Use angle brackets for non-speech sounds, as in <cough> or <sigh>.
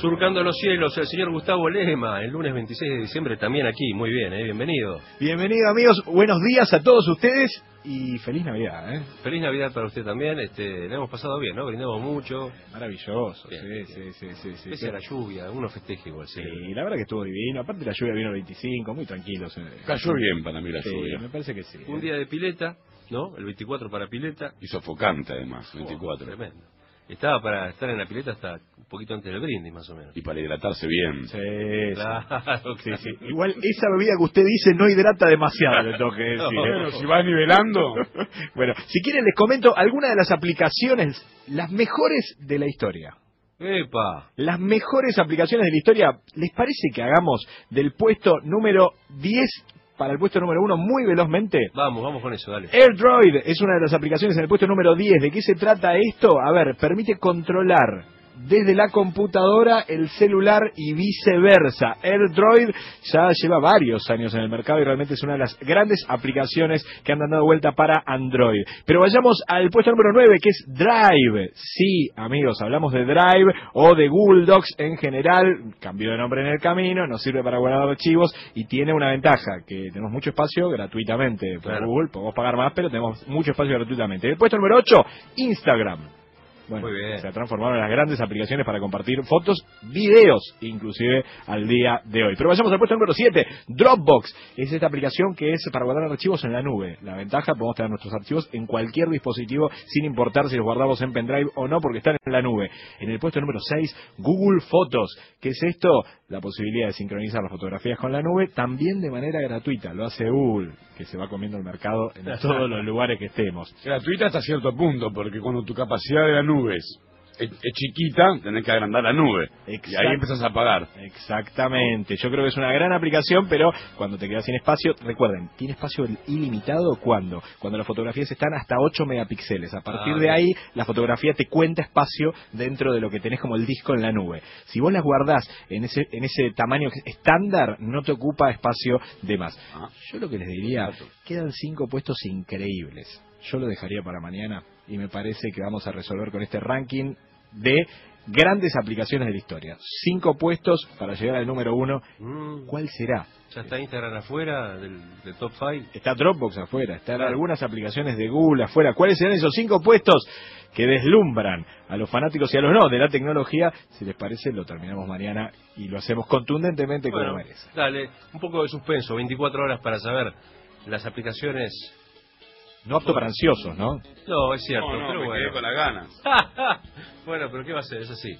surcando los cielos, el señor Gustavo Lema, el lunes 26 de diciembre también aquí. Muy bien, ¿eh? bienvenido. Bienvenido amigos, buenos días a todos ustedes y feliz Navidad. ¿eh? Feliz Navidad para usted también. Este, le hemos pasado bien, ¿no? Brindamos mucho. Maravilloso, Bien, sí, bien. sí, sí, sí, sí. Pese a la lluvia, uno festeja igual, sí. Sí, la verdad que estuvo divino. Aparte la lluvia vino el 25, muy tranquilos. eh. Cayó bien para mí la Sí, lluvia. me parece que sí. Un ¿eh? día de pileta, ¿no? El 24 para pileta. Y sofocante además, 24. Tremendo. Estaba para estar en la pileta hasta un poquito antes del brindis, más o menos. Y para hidratarse bien. Sí, sí. Claro, Sí, sí. Igual esa bebida que usted dice no hidrata demasiado, le tengo que decir. ¿eh? Bueno, si vas nivelando. <laughs> Bueno, si quieren les comento algunas de las aplicaciones, las mejores de la historia. ¡Epa! Las mejores aplicaciones de la historia, ¿les parece que hagamos del puesto número 10 para el puesto número 1 muy velozmente? Vamos, vamos con eso, dale. AirDroid es una de las aplicaciones en el puesto número 10. ¿De qué se trata esto? A ver, permite controlar desde la computadora el celular y viceversa. AirDroid ya lleva varios años en el mercado y realmente es una de las grandes aplicaciones que han dado vuelta para Android. Pero vayamos al puesto número 9 que es Drive. Sí, amigos, hablamos de Drive o de Google Docs en general. Cambió de nombre en el camino, nos sirve para guardar archivos y tiene una ventaja, que tenemos mucho espacio gratuitamente por Claro. Google, podemos pagar más, pero tenemos mucho espacio gratuitamente. El puesto número 8, Instagram. Bueno, Muy bien. se ha transformado en las grandes aplicaciones para compartir fotos, videos, inclusive al día de hoy. Pero vayamos al puesto número 7, Dropbox. Es esta aplicación que es para guardar archivos en la nube. La ventaja, podemos tener nuestros archivos en cualquier dispositivo sin importar si los guardamos en pendrive o no, porque están en la nube. En el puesto número 6, Google Fotos. ¿Qué es esto? La posibilidad de sincronizar las fotografías con la nube también de manera gratuita. Lo hace Google, que se va comiendo el mercado en <laughs> todos los lugares que estemos. Gratuita hasta cierto punto, porque cuando tu capacidad de la nube es, es- es chiquita, tenés que agrandar la nube. Y ahí empezás a pagar. Exactamente, yo creo que es una gran aplicación, pero cuando te quedas sin espacio, recuerden, tiene espacio ilimitado cuando, cuando las fotografías están hasta 8 megapíxeles. A partir Ah, de ahí, la fotografía te cuenta espacio dentro de lo que tenés como el disco en la nube. Si vos las guardás en ese, en ese tamaño estándar, no te ocupa espacio de más. Ah. Yo lo que les diría, quedan cinco puestos increíbles. Yo lo dejaría para mañana y me parece que vamos a resolver con este ranking de grandes aplicaciones de la historia. Cinco puestos para llegar al número uno. Mm, ¿Cuál será? ya está Instagram afuera del, del top 5. Está Dropbox afuera, están Claro. algunas aplicaciones de Google afuera. ¿Cuáles serán esos cinco puestos que deslumbran a los fanáticos y a los no de la tecnología? Si les parece, lo terminamos mañana y lo hacemos contundentemente como Bueno, merece. dale, un poco de suspenso, 24 horas para saber las aplicaciones. No apto para ansiosos, ¿no? No, es cierto, No, no, pero me bueno. quedé con las ganas. <laughs> bueno, pero ¿qué va a ser? Es así.